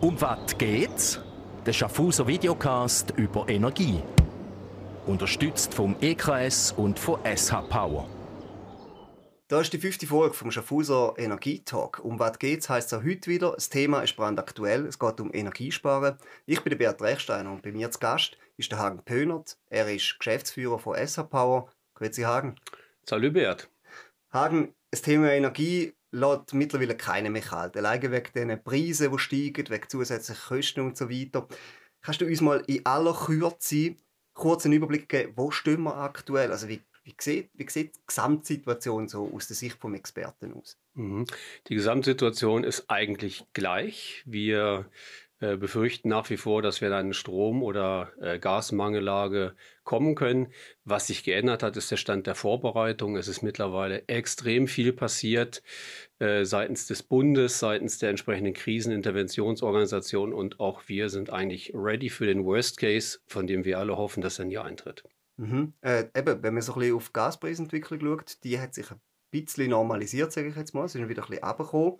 Um was geht's? Der Schaffhauser Videocast über Energie. Unterstützt vom EKS und von SH Power. Das ist die fünfte Folge vom Schaffhauser Energietalk. Um was geht's, heisst es auch heute wieder. Das Thema ist brandaktuell. Es geht um Energiesparen. Ich bin der Bert Rechsteiner und bei mir zu Gast ist der Hagen Pönert. Er ist Geschäftsführer von SH Power. Grüezi Hagen. Salut Bert. Hagen, das Thema Energie lässt mittlerweile keine mehr kalt. Alleine wegen den Preisen, die steigen, wegen zusätzlichen Kosten und so weiter. Kannst du uns mal in aller Kürze kurz einen Überblick geben, wo stehen wir aktuell? Also wie, wie, sieht, wie sieht die Gesamtsituation so aus der Sicht vom Experten aus? Mhm. Die Gesamtsituation ist eigentlich gleich. Wir äh, befürchten nach wie vor, dass wir in eine Strom- oder äh, Gasmangellage kommen können. Was sich geändert hat, ist der Stand der Vorbereitung. Es ist mittlerweile extrem viel passiert äh, seitens des Bundes, seitens der entsprechenden Kriseninterventionsorganisation und auch wir sind eigentlich ready für den Worst Case, von dem wir alle hoffen, dass er nie eintritt. Mhm. Äh, eben, wenn man so ein bisschen auf die Gaspreisentwicklung schaut, die hat sich ein bisschen normalisiert, sage ich jetzt mal. Sie sind wieder ein bisschen runtergekommen.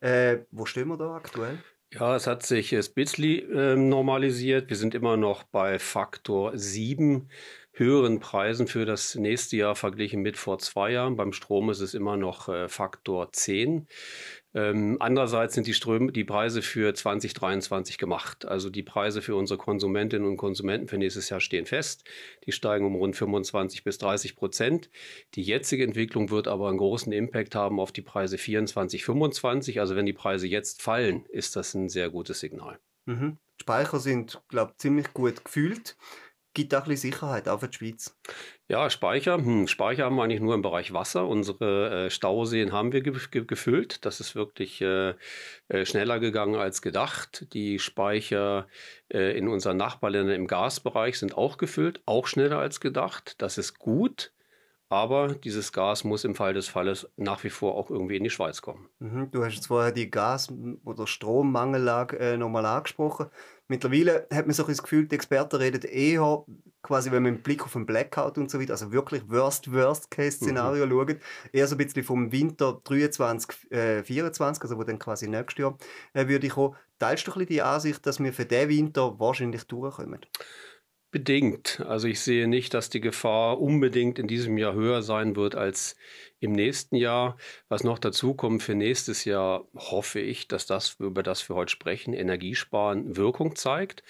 Äh, wo stehen wir da aktuell? Ja, es hat sich ein bisschen äh, normalisiert. Wir sind immer noch bei Faktor 7 höheren Preisen für das nächste Jahr verglichen mit vor zwei Jahren. Beim Strom ist es immer noch äh, Faktor 10. Ähm, andererseits sind die, Ströme, die Preise für 2023 gemacht. Also die Preise für unsere Konsumentinnen und Konsumenten für nächstes Jahr stehen fest. Die steigen um rund 25 bis 30 Prozent. Die jetzige Entwicklung wird aber einen großen Impact haben auf die Preise 24, 25. Also wenn die Preise jetzt fallen, ist das ein sehr gutes Signal. Mhm. Speicher sind, glaube ich, ziemlich gut gefühlt gibt auch ein bisschen Sicherheit, auch für die Schweiz. Ja, Speicher. Hm, Speicher haben wir eigentlich nur im Bereich Wasser. Unsere äh, Stauseen haben wir ge ge gefüllt. Das ist wirklich äh, äh, schneller gegangen als gedacht. Die Speicher äh, in unseren Nachbarländern im Gasbereich sind auch gefüllt, auch schneller als gedacht. Das ist gut. Aber dieses Gas muss im Fall des Falles nach wie vor auch irgendwie in die Schweiz kommen. Mhm, du hast jetzt vorher die Gas- oder Strommangellage äh, nochmal angesprochen. Mittlerweile hat man so das Gefühl, die Experten reden eher, quasi wenn man mit Blick auf den Blackout und so weiter, also wirklich Worst-Worst-Case-Szenario mhm. schaut, eher so ein bisschen vom Winter 23, äh, 24, also wo dann quasi nächstes Jahr äh, würde ich kommen. Teilst du ein bisschen die Ansicht, dass wir für diesen Winter wahrscheinlich durchkommen? Bedingt. Also ich sehe nicht, dass die Gefahr unbedingt in diesem Jahr höher sein wird als im nächsten Jahr. Was noch dazu kommt für nächstes Jahr, hoffe ich, dass das, über das wir heute sprechen, Energiesparen Wirkung zeigt.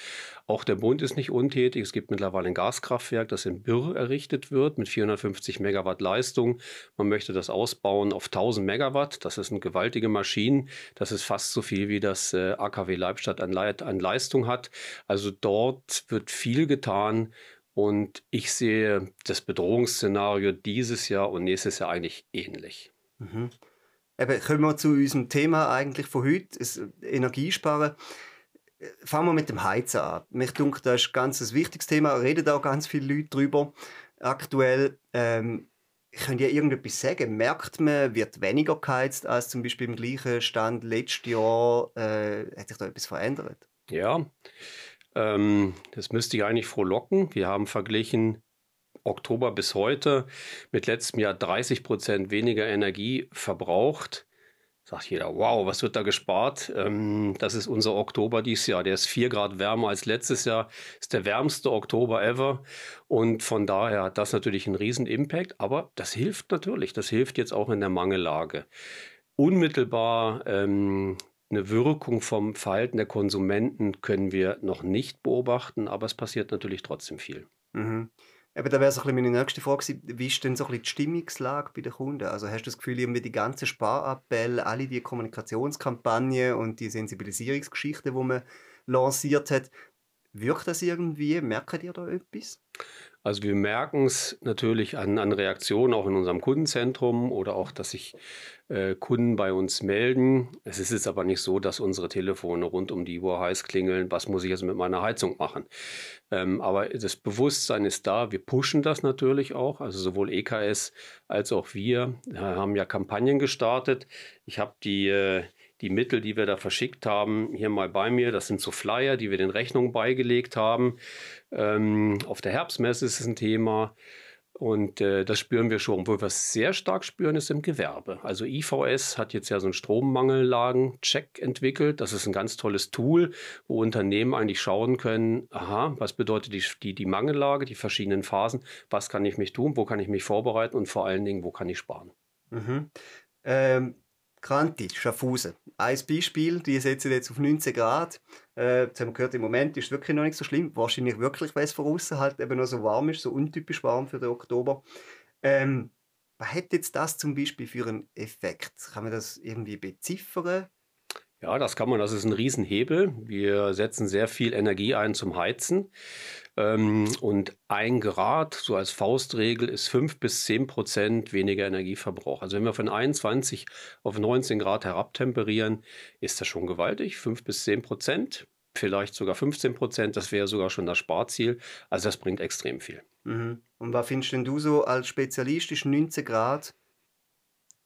Auch der Bund ist nicht untätig. Es gibt mittlerweile ein Gaskraftwerk, das in Birr errichtet wird mit 450 Megawatt Leistung. Man möchte das ausbauen auf 1000 Megawatt. Das ist eine gewaltige Maschine. Das ist fast so viel, wie das äh, AKW Leibstadt an, Le an Leistung hat. Also dort wird viel getan und ich sehe das Bedrohungsszenario dieses Jahr und nächstes Jahr eigentlich ähnlich. Mhm. Eben, kommen wir zu unserem Thema eigentlich von heute, das Energiesparen. Fangen wir mit dem Heizen an. Mich denke, das ist ein ganz wichtiges Thema, reden auch ganz viele Leute darüber. Aktuell ähm, könnt ihr irgendetwas sagen? Merkt man, wird weniger geheizt als zum Beispiel im gleichen Stand letztes Jahr? Äh, hat sich da etwas verändert? Ja, ähm, das müsste ich eigentlich frohlocken. Wir haben verglichen Oktober bis heute mit letztem Jahr 30 Prozent weniger Energie verbraucht. Sagt jeder, wow, was wird da gespart? Ähm, das ist unser Oktober dieses Jahr. Der ist vier Grad wärmer als letztes Jahr. Ist der wärmste Oktober ever. Und von daher hat das natürlich einen riesen Impact. Aber das hilft natürlich. Das hilft jetzt auch in der Mangellage. Unmittelbar ähm, eine Wirkung vom Verhalten der Konsumenten können wir noch nicht beobachten, aber es passiert natürlich trotzdem viel. Mhm. Aber da wäre so meine nächste Frage wie ist denn so ein die Stimmungslage bei den Kunden? Also hast du das Gefühl, irgendwie die ganze Sparappell, alle die Kommunikationskampagne und die Sensibilisierungsgeschichte, die man lanciert hat, wirkt das irgendwie? Merkt ihr da etwas? Also wir merken es natürlich an, an Reaktionen auch in unserem Kundenzentrum oder auch, dass sich äh, Kunden bei uns melden. Es ist jetzt aber nicht so, dass unsere Telefone rund um die Uhr heiß klingeln, was muss ich jetzt mit meiner Heizung machen. Ähm, aber das Bewusstsein ist da, wir pushen das natürlich auch, also sowohl EKS als auch wir äh, haben ja Kampagnen gestartet. Ich habe die... Äh, die Mittel, die wir da verschickt haben, hier mal bei mir. Das sind so Flyer, die wir den Rechnungen beigelegt haben. Ähm, auf der Herbstmesse ist es ein Thema. Und äh, das spüren wir schon. Wo wir es sehr stark spüren, ist im Gewerbe. Also IVS hat jetzt ja so einen Strommangellagen-Check entwickelt. Das ist ein ganz tolles Tool, wo Unternehmen eigentlich schauen können, aha, was bedeutet die, die, die Mangellage, die verschiedenen Phasen, was kann ich mich tun, wo kann ich mich vorbereiten und vor allen Dingen, wo kann ich sparen. Mhm. Ähm, Kranti, Schaffhausen. Ein Beispiel, die setzen jetzt auf 19 Grad. Äh, jetzt haben wir gehört, im Moment ist es wirklich noch nicht so schlimm. Wahrscheinlich wirklich, weil es von außen halt eben noch so warm ist, so untypisch warm für den Oktober. Ähm, was hat jetzt das zum Beispiel für einen Effekt? Kann man das irgendwie beziffern? Ja, das kann man. Das ist ein Riesenhebel. Wir setzen sehr viel Energie ein zum Heizen. Ähm, und ein Grad, so als Faustregel, ist 5 bis 10 Prozent weniger Energieverbrauch. Also wenn wir von 21 auf 19 Grad herabtemperieren, ist das schon gewaltig. 5 bis 10 Prozent, vielleicht sogar 15 Prozent, das wäre sogar schon das Sparziel. Also das bringt extrem viel. Mhm. Und was findest denn du so als Spezialist, ist 19 Grad,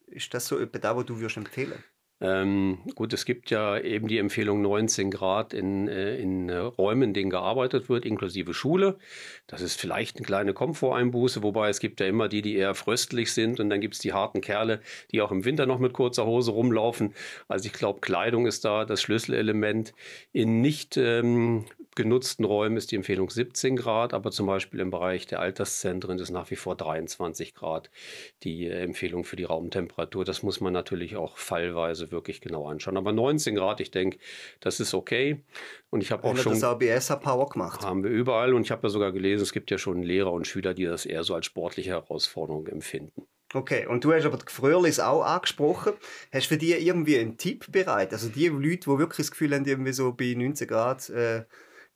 ist das so etwa da, wo du würdest empfehlen ähm, gut, es gibt ja eben die Empfehlung 19 Grad in, äh, in Räumen, in denen gearbeitet wird, inklusive Schule. Das ist vielleicht eine kleine Komforteinbuße, wobei es gibt ja immer die, die eher fröstlich sind und dann gibt es die harten Kerle, die auch im Winter noch mit kurzer Hose rumlaufen. Also ich glaube, Kleidung ist da das Schlüsselelement. In nicht ähm, genutzten Räumen ist die Empfehlung 17 Grad, aber zum Beispiel im Bereich der Alterszentren ist nach wie vor 23 Grad die äh, Empfehlung für die Raumtemperatur. Das muss man natürlich auch fallweise wirklich genau anschauen. Aber 19 Grad, ich denke, das ist okay. Und ich habe auch schon. das ABS hat Power gemacht. Haben wir überall. Und ich habe ja sogar gelesen, es gibt ja schon Lehrer und Schüler, die das eher so als sportliche Herausforderung empfinden. Okay, und du hast aber die Gefrierlis auch angesprochen. Hast du für die irgendwie einen Tipp bereit? Also die Leute, die wirklich das Gefühl haben, irgendwie so bei 19 Grad äh,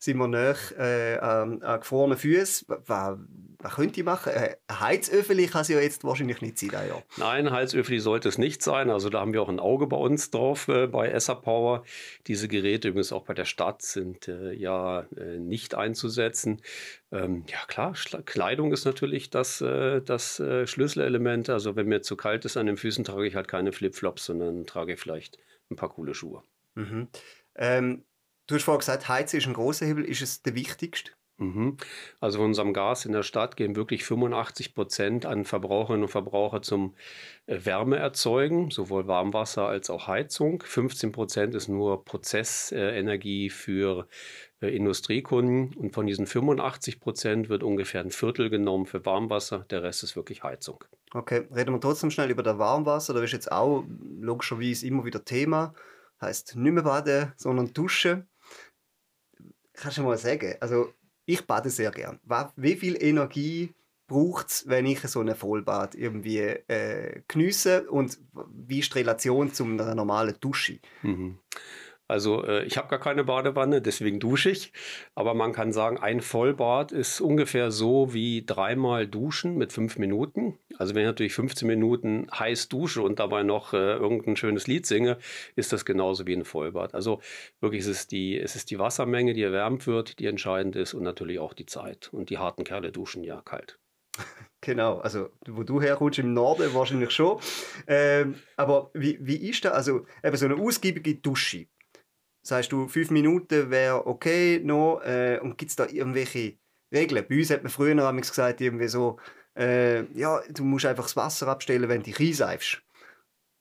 sind wir näher äh, an, an gefrorenen Füßen. Was, was könnte ich machen? Äh, ein Heizöfeli kann es ja jetzt wahrscheinlich nicht sein, ja. Nein, Heizöfeli sollte es nicht sein. Also da haben wir auch ein Auge bei uns drauf äh, bei Esser Power. Diese Geräte übrigens auch bei der Stadt sind äh, ja äh, nicht einzusetzen. Ähm, ja klar, Schla Kleidung ist natürlich das, äh, das äh, Schlüsselelement. Also wenn mir zu kalt ist an den Füßen, trage ich halt keine Flipflops, sondern trage vielleicht ein paar coole Schuhe. Mhm. Ähm, Du hast vorhin gesagt, Heizen ist ein großer Hebel. Ist es der wichtigste? Mhm. Also von unserem Gas in der Stadt gehen wirklich 85 Prozent an Verbraucherinnen und Verbraucher zum äh, Wärme erzeugen, sowohl Warmwasser als auch Heizung. 15 Prozent ist nur Prozessenergie für äh, Industriekunden und von diesen 85 Prozent wird ungefähr ein Viertel genommen für Warmwasser, der Rest ist wirklich Heizung. Okay, reden wir trotzdem schnell über das Warmwasser. Da ist jetzt auch logischerweise immer wieder Thema. Heißt nicht mehr baden, sondern duschen kannst du mal sagen, also ich bade sehr gern. Wie viel Energie braucht es, wenn ich so ein Vollbad irgendwie äh, geniesse und wie ist die Relation zu einer normalen Dusche? Mhm. Also äh, ich habe gar keine Badewanne, deswegen dusche ich. Aber man kann sagen, ein Vollbad ist ungefähr so wie dreimal duschen mit fünf Minuten. Also wenn ich natürlich 15 Minuten heiß dusche und dabei noch äh, irgendein schönes Lied singe, ist das genauso wie ein Vollbad. Also wirklich es ist die, es ist die Wassermenge, die erwärmt wird, die entscheidend ist und natürlich auch die Zeit. Und die harten Kerle duschen ja kalt. Genau, also wo du herkommst, im Norden wahrscheinlich schon. Ähm, aber wie, wie ist das? Also eben so eine ausgiebige Dusche sagst du, fünf Minuten wäre okay noch äh, und gibt es da irgendwelche Regeln? Bei uns hat man früher noch gesagt, irgendwie so, äh, ja, du musst einfach das Wasser abstellen, wenn du dich einseifst.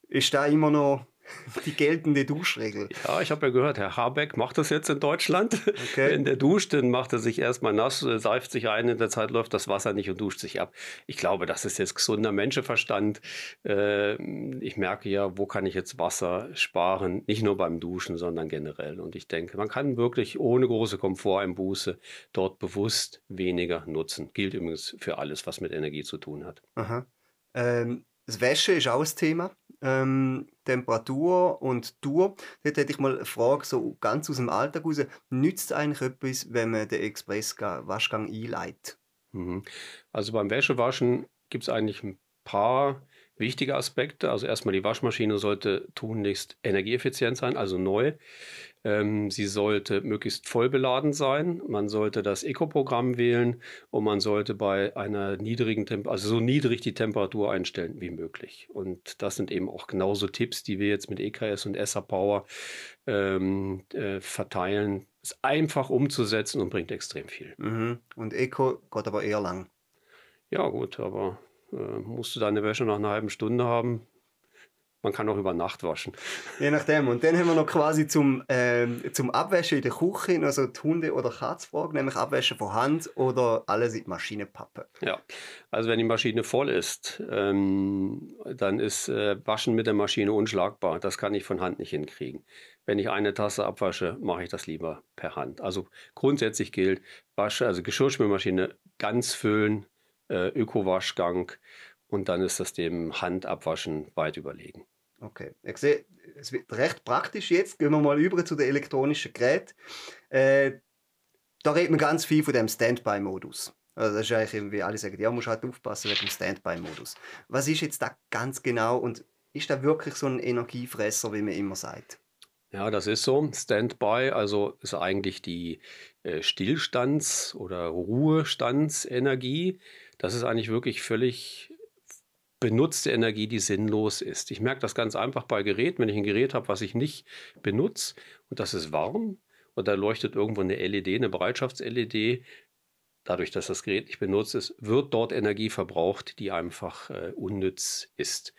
Ist da immer noch die geltende Duschregel. Ja, ich habe ja gehört, Herr Habeck macht das jetzt in Deutschland. Okay. Wenn der duscht, dann macht er sich erstmal nass, äh, seift sich ein, in der Zeit läuft das Wasser nicht und duscht sich ab. Ich glaube, das ist jetzt gesunder Menschenverstand. Äh, ich merke ja, wo kann ich jetzt Wasser sparen? Nicht nur beim Duschen, sondern generell. Und ich denke, man kann wirklich ohne große Komforteinbuße dort bewusst weniger nutzen. Gilt übrigens für alles, was mit Energie zu tun hat. Aha. Ähm, das Wäsche ist auch ein Thema. Ähm, Temperatur und Tour. Dort hätte ich mal eine Frage, so ganz aus dem Alltag raus. Nützt eigentlich etwas, wenn man den Express-Waschgang einleitet? Mhm. Also beim Wäschewaschen gibt es eigentlich ein paar wichtige Aspekte. Also erstmal die Waschmaschine sollte tunlichst energieeffizient sein, also neu. Ähm, sie sollte möglichst voll beladen sein. Man sollte das Eco-Programm wählen und man sollte bei einer niedrigen Temperatur, also so niedrig die Temperatur einstellen wie möglich. Und das sind eben auch genauso Tipps, die wir jetzt mit EKS und SA Power ähm, äh, verteilen. Ist einfach umzusetzen und bringt extrem viel. Mhm. Und Eco geht aber eher lang. Ja, gut, aber äh, musst du deine Wäsche nach einer halben Stunde haben, man kann auch über Nacht waschen. Je nachdem. Und dann haben wir noch quasi zum, ähm, zum Abwäschen in der Küche also die Hunde- oder Katzfrage, nämlich Abwäschen von Hand oder alles in die Maschine pappen. Ja, also wenn die Maschine voll ist, ähm, dann ist äh, Waschen mit der Maschine unschlagbar. Das kann ich von Hand nicht hinkriegen. Wenn ich eine Tasse abwasche, mache ich das lieber per Hand. Also grundsätzlich gilt, Wasche, also Geschirrspülmaschine ganz füllen, äh, Öko-Waschgang und dann ist das dem Handabwaschen weit überlegen. Okay, ich sehe, es wird recht praktisch jetzt. Gehen wir mal über zu den elektronischen Geräten. Äh, da redet man ganz viel von dem Standby-Modus. Also das ist eigentlich irgendwie, alle sagen, ja, musst halt aufpassen mit dem Standby-Modus. Was ist jetzt da ganz genau und ist da wirklich so ein Energiefresser, wie man immer sagt? Ja, das ist so. Standby, also ist eigentlich die äh, Stillstands- oder Ruhestandsenergie. Das ist eigentlich wirklich völlig benutzte Energie, die sinnlos ist. Ich merke das ganz einfach bei Geräten, wenn ich ein Gerät habe, was ich nicht benutze und das ist warm und da leuchtet irgendwo eine LED, eine Bereitschafts-LED, dadurch, dass das Gerät nicht benutzt ist, wird dort Energie verbraucht, die einfach äh, unnütz ist.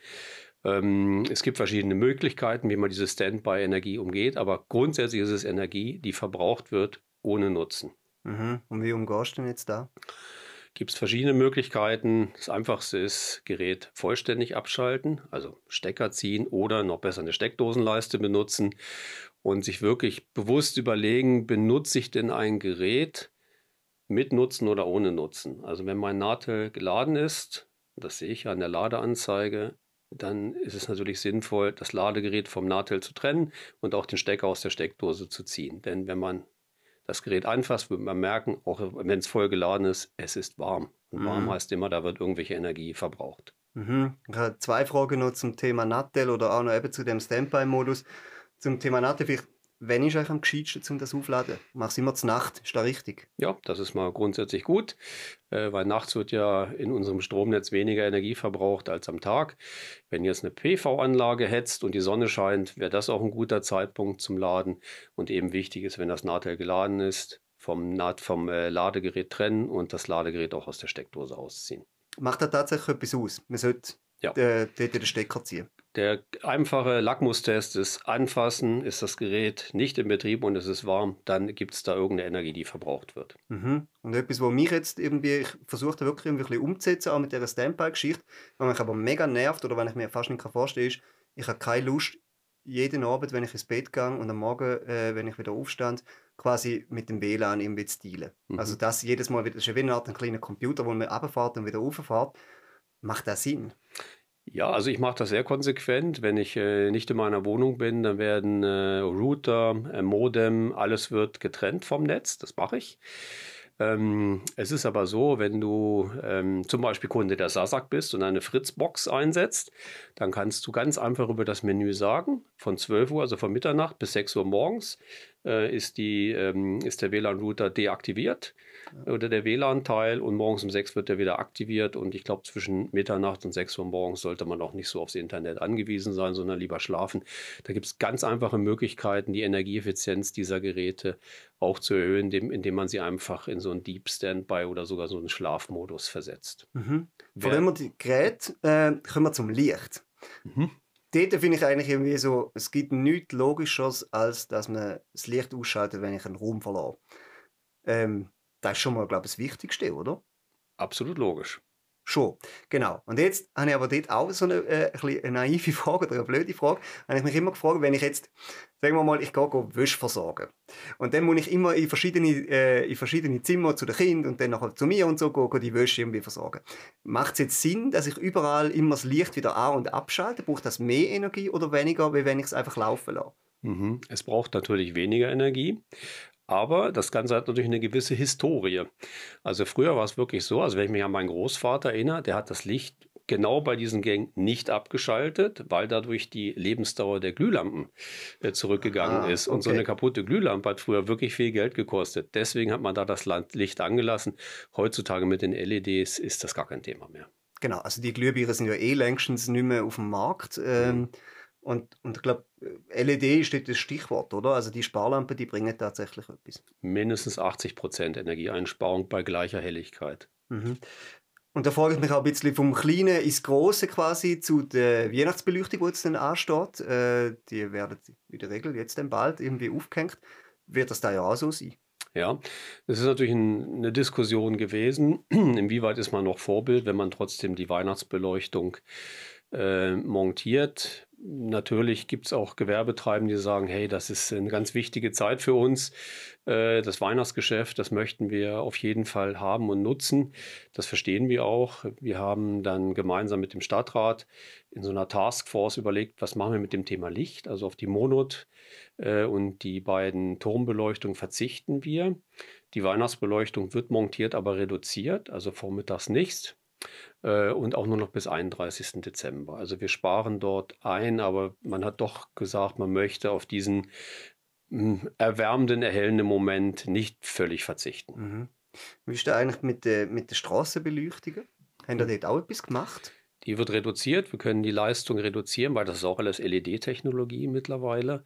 Ähm, es gibt verschiedene Möglichkeiten, wie man diese Standby-Energie umgeht, aber grundsätzlich ist es Energie, die verbraucht wird ohne Nutzen. Mhm. Und wie umgehst du denn jetzt da? Gibt es verschiedene Möglichkeiten. Das einfachste ist, Gerät vollständig abschalten, also Stecker ziehen oder noch besser eine Steckdosenleiste benutzen und sich wirklich bewusst überlegen, benutze ich denn ein Gerät mit Nutzen oder ohne Nutzen? Also wenn mein Nadel geladen ist, das sehe ich an der Ladeanzeige, dann ist es natürlich sinnvoll, das Ladegerät vom Nadel zu trennen und auch den Stecker aus der Steckdose zu ziehen. Denn wenn man das Gerät anfasst, wird man merken, auch wenn es voll geladen ist, es ist warm. Und warm mhm. heißt immer, da wird irgendwelche Energie verbraucht. Mhm. Ich habe zwei Fragen noch zum Thema Nattel oder auch noch eben zu dem Standby-Modus. Zum Thema Nattel, vielleicht Wann ist euch am gescheitsten, um das aufzuladen? Mach's immer zur Nacht, ist da richtig? Ja, das ist mal grundsätzlich gut, äh, weil nachts wird ja in unserem Stromnetz weniger Energie verbraucht als am Tag. Wenn jetzt eine PV-Anlage hetzt und die Sonne scheint, wäre das auch ein guter Zeitpunkt zum Laden. Und eben wichtig ist, wenn das Nadel geladen ist, vom, Naht, vom äh, Ladegerät trennen und das Ladegerät auch aus der Steckdose ausziehen. Macht da tatsächlich etwas aus? Man sollte ja. äh, den Stecker ziehen. Der einfache Lackmustest ist anfassen, ist das Gerät nicht in Betrieb und es ist warm, dann gibt es da irgendeine Energie, die verbraucht wird. Mhm. Und etwas, was mich jetzt irgendwie, ich versuche da wirklich ein bisschen umzusetzen, auch mit dieser Standby-Geschichte, was mich aber mega nervt oder wenn ich mir fast nicht vorstellen kann, ist, ich habe keine Lust, jeden Abend, wenn ich ins Bett gehe und am Morgen, äh, wenn ich wieder aufstand, quasi mit dem WLAN irgendwie zu dealen. Mhm. Also das jedes Mal wieder, das ist wie eine Art ein kleiner Computer, wo man runterfährt und wieder rauffährt. Macht das Sinn? Ja, also ich mache das sehr konsequent. Wenn ich äh, nicht in meiner Wohnung bin, dann werden äh, Router, äh, Modem, alles wird getrennt vom Netz. Das mache ich. Ähm, es ist aber so, wenn du ähm, zum Beispiel Kunde der Sasak bist und eine Fritzbox einsetzt, dann kannst du ganz einfach über das Menü sagen, von 12 Uhr, also von Mitternacht bis 6 Uhr morgens, äh, ist, die, ähm, ist der WLAN-Router deaktiviert ja. oder der WLAN-Teil und morgens um 6 wird er wieder aktiviert und ich glaube zwischen Mitternacht und 6 Uhr morgens sollte man auch nicht so aufs Internet angewiesen sein, sondern lieber schlafen. Da gibt es ganz einfache Möglichkeiten, die Energieeffizienz dieser Geräte auch zu erhöhen, indem, indem man sie einfach in so einen Deep Standby oder sogar so einen Schlafmodus versetzt. Mhm. Dem wir die Geräte äh, kommen wir zum Licht. Mhm dort finde ich eigentlich irgendwie so, es gibt nichts Logischeres, als dass man das Licht ausschaltet, wenn ich einen Raum verlasse. Ähm, das ist schon mal, glaube ich, das Wichtigste, oder? Absolut logisch. Schon, genau. Und jetzt habe ich aber dort auch so eine, äh, eine naive Frage oder eine blöde Frage. Habe ich mich immer gefragt, wenn ich jetzt, sagen wir mal, ich gehe, gehe Wäsche versorgen. Und dann muss ich immer in verschiedene, äh, in verschiedene Zimmer zu den Kindern und dann nachher zu mir und so gehen, die Wäsche irgendwie versorgen. Macht es jetzt Sinn, dass ich überall immer das Licht wieder an- und abschalte? Braucht das mehr Energie oder weniger, wie wenn ich es einfach laufen lasse? Mhm. Es braucht natürlich weniger Energie. Aber das Ganze hat natürlich eine gewisse Historie. Also früher war es wirklich so, also wenn ich mich an meinen Großvater erinnere, der hat das Licht genau bei diesen Gängen nicht abgeschaltet, weil dadurch die Lebensdauer der Glühlampen äh, zurückgegangen ah, ist. Und okay. so eine kaputte Glühlampe hat früher wirklich viel Geld gekostet. Deswegen hat man da das Licht angelassen. Heutzutage mit den LEDs ist das gar kein Thema mehr. Genau, also die Glühbirnen sind ja eh längstens nicht mehr auf dem Markt. Ähm, mhm. Und, und ich glaube, LED ist das Stichwort, oder? Also die Sparlampen, die bringen tatsächlich etwas. Mindestens 80 Prozent Energieeinsparung bei gleicher Helligkeit. Mhm. Und da frage ich mich auch ein bisschen vom Kleinen ins Große quasi zu der Weihnachtsbeleuchtung, die jetzt dann ansteht. Äh, die werden in der Regel jetzt dann bald irgendwie aufgehängt. Wird das da ja auch so sein? Ja, es ist natürlich ein, eine Diskussion gewesen, inwieweit ist man noch Vorbild, wenn man trotzdem die Weihnachtsbeleuchtung äh, montiert. Natürlich gibt es auch Gewerbetreibende, die sagen, hey, das ist eine ganz wichtige Zeit für uns. Äh, das Weihnachtsgeschäft, das möchten wir auf jeden Fall haben und nutzen. Das verstehen wir auch. Wir haben dann gemeinsam mit dem Stadtrat in so einer Taskforce überlegt, was machen wir mit dem Thema Licht, also auf die Monot äh, und die beiden Turmbeleuchtungen verzichten wir. Die Weihnachtsbeleuchtung wird montiert, aber reduziert, also vormittags nichts und auch nur noch bis 31. Dezember. Also wir sparen dort ein, aber man hat doch gesagt, man möchte auf diesen hm, erwärmenden, erhellenden Moment nicht völlig verzichten. Mhm. Wie ist da eigentlich mit der, mit der Straßenbeleuchtung? Haben da dort auch etwas gemacht? Die wird reduziert. Wir können die Leistung reduzieren, weil das ist auch alles LED-Technologie mittlerweile.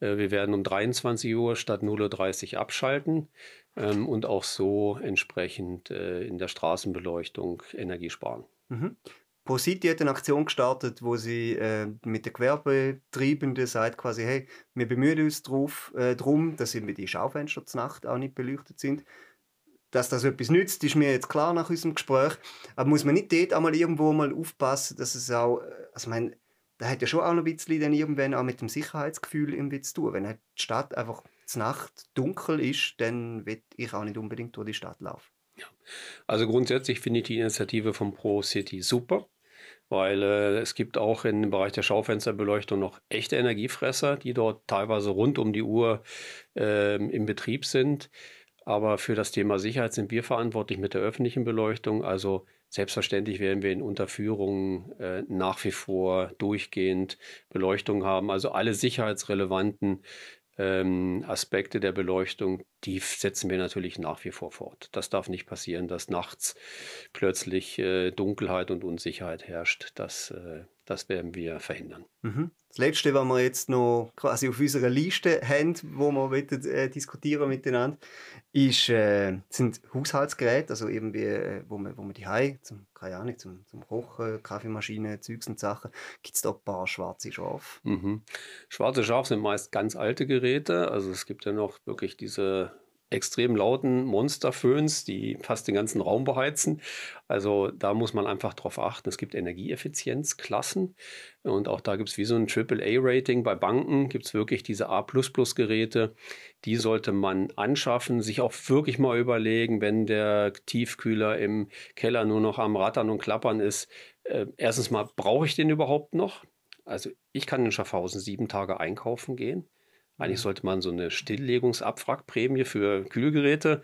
Äh, wir werden um 23 Uhr statt 0.30 Uhr abschalten ähm, und auch so entsprechend äh, in der Straßenbeleuchtung Energie sparen. Mhm. ProCity hat eine Aktion gestartet, wo sie äh, mit den Gewerbetreibenden sagt quasi, hey, wir bemühen uns drauf, äh, darum, dass eben die Schaufenster zur Nacht auch nicht beleuchtet sind. Dass das etwas nützt, ist mir jetzt klar nach unserem Gespräch. Aber muss man nicht dort einmal irgendwo mal aufpassen, dass es auch, äh, also ich meine, da hat ja schon auch noch ein bisschen dann irgendwann auch mit dem Sicherheitsgefühl irgendwie zu tun. Wenn halt die Stadt einfach zur Nacht dunkel ist, dann will ich auch nicht unbedingt durch die Stadt laufen. Ja. Also grundsätzlich finde ich die Initiative von Pro City super, weil äh, es gibt auch im Bereich der Schaufensterbeleuchtung noch echte Energiefresser, die dort teilweise rund um die Uhr äh, im Betrieb sind. Aber für das Thema Sicherheit sind wir verantwortlich mit der öffentlichen Beleuchtung. Also selbstverständlich werden wir in Unterführungen äh, nach wie vor durchgehend Beleuchtung haben. Also alle sicherheitsrelevanten ähm, Aspekte der Beleuchtung, die setzen wir natürlich nach wie vor fort. Das darf nicht passieren, dass nachts plötzlich äh, Dunkelheit und Unsicherheit herrscht. Das, äh, das werden wir verhindern. Mhm. Das Letzte, was wir jetzt noch quasi auf unserer Liste haben, wo wir wollen, äh, diskutieren miteinander, ist, äh, sind Haushaltsgeräte, also irgendwie, äh, wo man, wo man die Hai, zum, keine Ahnung, zum, zum Kochen, Kaffeemaschine, Zeugs und Sachen, gibt es da ein paar schwarze Schafe. Mhm. Schwarze Schafe sind meist ganz alte Geräte, also es gibt ja noch wirklich diese extrem lauten Monsterföhns, die fast den ganzen Raum beheizen. Also da muss man einfach drauf achten. Es gibt Energieeffizienzklassen und auch da gibt es wie so ein AAA-Rating. Bei Banken gibt es wirklich diese A-Geräte. Die sollte man anschaffen, sich auch wirklich mal überlegen, wenn der Tiefkühler im Keller nur noch am Rattern und Klappern ist. Äh, erstens mal, brauche ich den überhaupt noch? Also ich kann in Schaffhausen sieben Tage einkaufen gehen. Eigentlich sollte man so eine Stilllegungsabwrackprämie für Kühlgeräte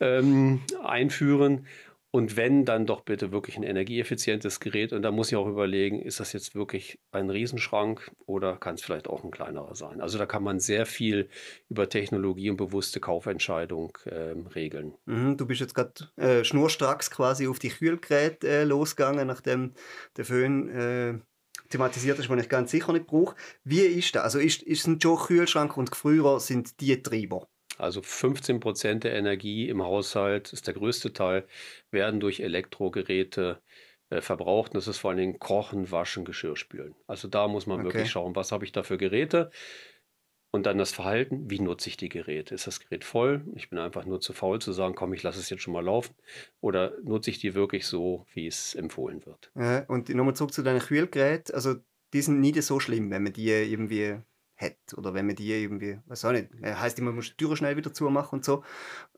ähm, einführen. Und wenn, dann doch bitte wirklich ein energieeffizientes Gerät. Und da muss ich auch überlegen, ist das jetzt wirklich ein Riesenschrank oder kann es vielleicht auch ein kleinerer sein? Also da kann man sehr viel über Technologie und bewusste Kaufentscheidung ähm, regeln. Mhm, du bist jetzt gerade äh, schnurstracks quasi auf die Kühlgeräte äh, losgegangen, nachdem der Föhn äh, thematisiert hast, die ich ganz sicher nicht brauche. Wie ist das? Also ist, ist ein Joe Kühlschrank und Gefrierer sind die Treiber? Also 15 Prozent der Energie im Haushalt, ist der größte Teil, werden durch Elektrogeräte äh, verbraucht. Und das ist vor allen Dingen Kochen, Waschen, Geschirrspülen. Also da muss man okay. wirklich schauen, was habe ich da für Geräte. Und dann das Verhalten, wie nutze ich die Geräte? Ist das Gerät voll? Ich bin einfach nur zu faul zu sagen, komm, ich lasse es jetzt schon mal laufen. Oder nutze ich die wirklich so, wie es empfohlen wird? Und nochmal zurück zu deinen Kühlgeräten. Also die sind nicht so schlimm, wenn man die irgendwie hat. Oder wenn man die irgendwie, weiß auch nicht, heißt immer, man muss die Tür schnell wieder zumachen und so.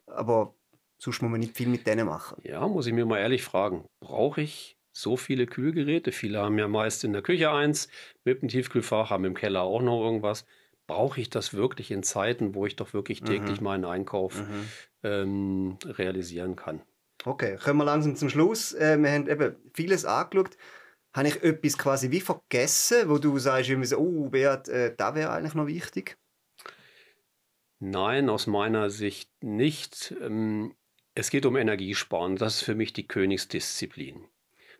Aber sonst muss man nicht viel mit denen machen. Ja, muss ich mir mal ehrlich fragen. Brauche ich so viele Kühlgeräte? Viele haben ja meist in der Küche eins, mit dem Tiefkühlfach, haben im Keller auch noch irgendwas brauche ich das wirklich in Zeiten, wo ich doch wirklich täglich mhm. meinen Einkauf mhm. ähm, realisieren kann. Okay, kommen wir langsam zum Schluss. Äh, wir haben eben vieles angeschaut. Habe ich etwas quasi wie vergessen, wo du sagst, so, oh, Beat, äh, da wäre eigentlich noch wichtig? Nein, aus meiner Sicht nicht. Ähm, es geht um Energiesparen. Das ist für mich die Königsdisziplin.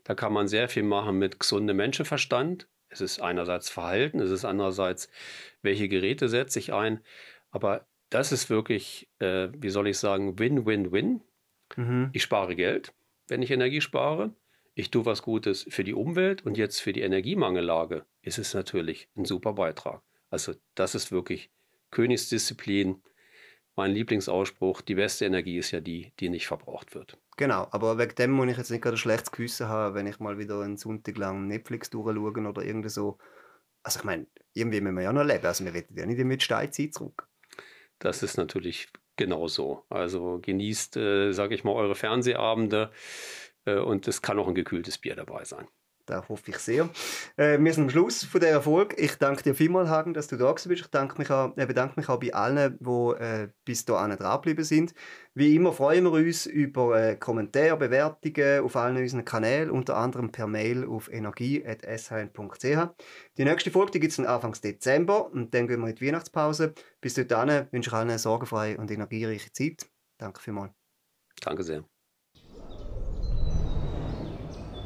Da kann man sehr viel machen mit gesundem Menschenverstand. Es ist einerseits Verhalten, es ist andererseits, welche Geräte setze ich ein. Aber das ist wirklich, äh, wie soll ich sagen, Win-Win-Win. Mhm. Ich spare Geld, wenn ich Energie spare. ich tue was Gutes für die Umwelt und jetzt für die Energiemangellage ist es natürlich ein super Beitrag. Also das ist wirklich Königsdisziplin. Mein Lieblingsausspruch, die beste Energie ist ja die, die nicht verbraucht wird. Genau, aber wegen dem muss ich jetzt nicht gerade ein schlechtes Gewissen haben, wenn ich mal wieder einen Sonntag lang Netflix durchschaue oder irgendwie so. Also ich meine, irgendwie müssen wir ja noch leben, also wir wollen ja nicht mit Steinzeit zurück. Das ist natürlich genauso. Also genießt, äh, sage ich mal, eure Fernsehabende äh, und es kann auch ein gekühltes Bier dabei sein. Da hoffe ich sehr. Äh, wir sind am Schluss von der Erfolg. Ich danke dir vielmals, Hagen, dass du da bist. Ich danke mich auch, äh, bedanke mich auch bei allen, die äh, bis dahin dranbleiben sind. Wie immer freuen wir uns über äh, Kommentare, Bewertungen auf allen unseren Kanälen, unter anderem per Mail auf energie.shn.ch. Die nächste Folge gibt es Anfang Dezember und dann gehen wir in die Weihnachtspause. Bis dahin wünsche ich allen eine sorgenfreie und energiereiche Zeit. Danke vielmals. Danke sehr.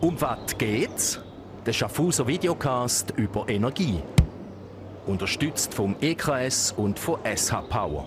Um was geht's? Der Schaffhauser Videocast über Energie. Unterstützt vom EKS und von SH Power.